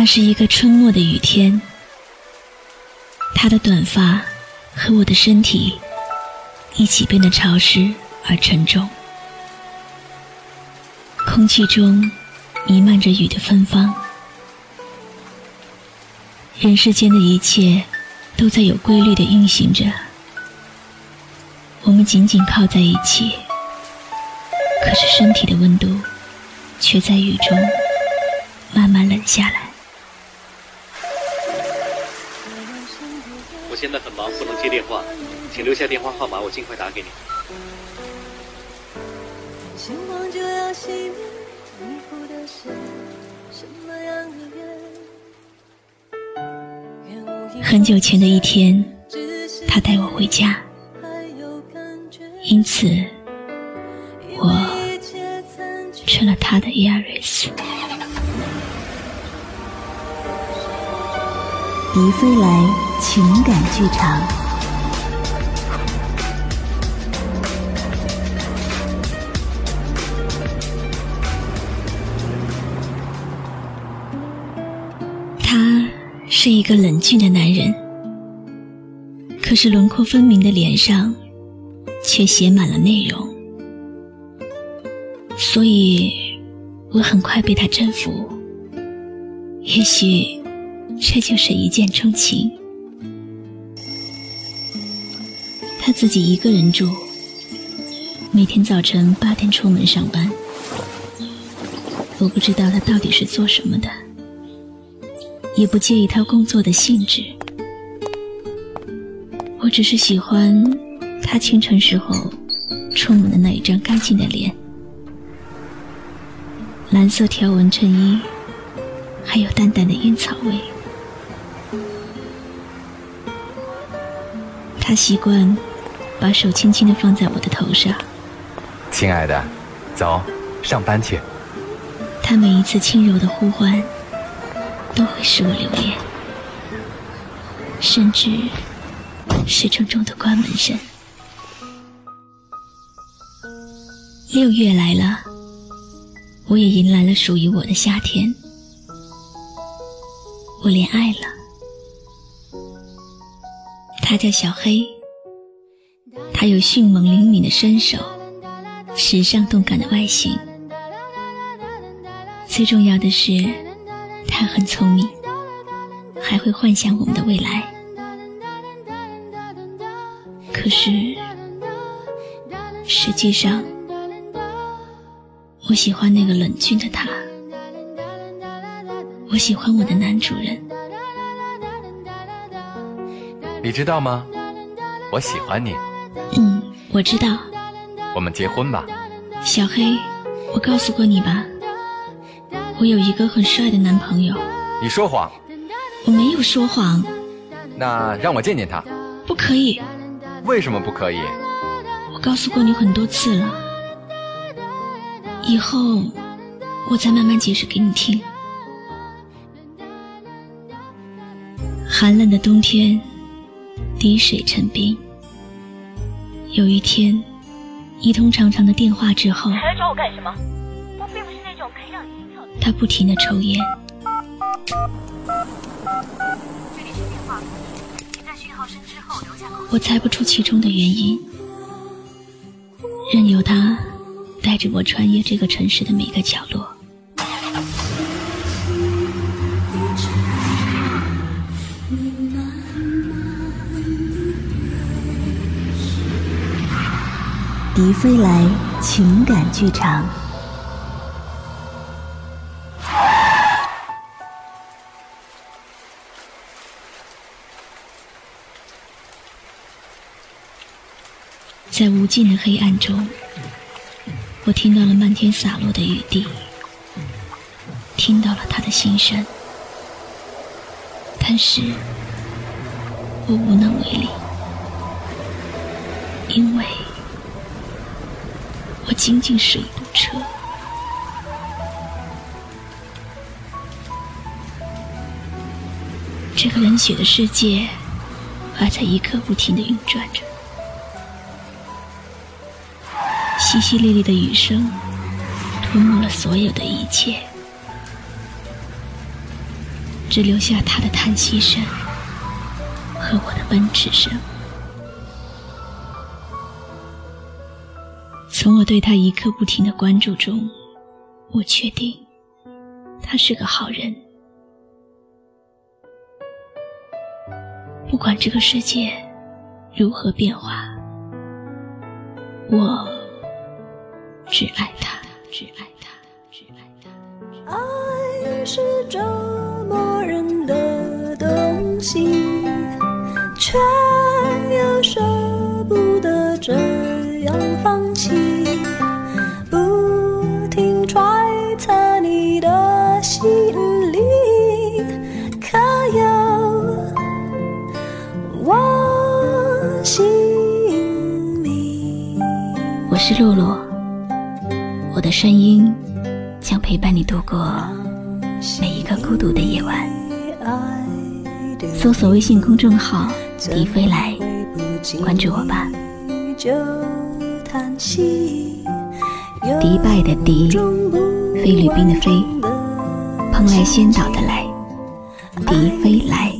那是一个春末的雨天，他的短发和我的身体一起变得潮湿而沉重，空气中弥漫着雨的芬芳，人世间的一切都在有规律的运行着，我们紧紧靠在一起，可是身体的温度却在雨中慢慢冷下来。现在很忙，不能接电话，请留下电话号码，我尽快打给你。很久前的一天，他带我回家，因此我吃了他的 Yaris。迪飞来情感剧场。他是一个冷峻的男人，可是轮廓分明的脸上却写满了内容，所以我很快被他征服。也许。这就是一见钟情。他自己一个人住，每天早晨八点出门上班。我不知道他到底是做什么的，也不介意他工作的性质。我只是喜欢他清晨时候出门的那一张干净的脸，蓝色条纹衬衣，还有淡淡的烟草味。他习惯把手轻轻的放在我的头上，亲爱的，走，上班去。他每一次轻柔的呼唤，都会使我留恋，甚至是重重的关门声。六月来了，我也迎来了属于我的夏天，我恋爱了。他叫小黑，他有迅猛灵敏的身手，时尚动感的外形，最重要的是，他很聪明，还会幻想我们的未来。可是，实际上，我喜欢那个冷峻的他，我喜欢我的男主人。你知道吗？我喜欢你。嗯，我知道。我们结婚吧。小黑，我告诉过你吧，我有一个很帅的男朋友。你说谎。我没有说谎。那让我见见他。不可以。为什么不可以？我告诉过你很多次了。以后我再慢慢解释给你听。寒冷的冬天。滴水成冰。有一天，一通长长的电话之后，还来找我干什么？我并不是那种可以让你心跳的。他不停的抽烟。这里是电话，请在讯号声之后留下我猜不出其中的原因，任由他带着我穿越这个城市的每个角落。迪飞来情感剧场，在无尽的黑暗中，我听到了漫天洒落的雨滴，听到了他的心声，但是我无能为力，因为我仅仅是一部车。这个冷血的世界还在一刻不停的运转着，淅淅沥沥的雨声吞没了所有的一切。只留下他的叹息声和我的奔驰声。从我对他一刻不停的关注中，我确定他是个好人。不管这个世界如何变化，我只爱他，只爱他，只爱他。爱是折磨人的东西。却又舍不得这样放弃，我是露露，我的声音将陪伴你度过每一个孤独的夜晚。搜索微信公众号“迪飞来”，关注我吧。迪拜的迪，菲律宾的菲，蓬莱仙岛的来，迪飞来。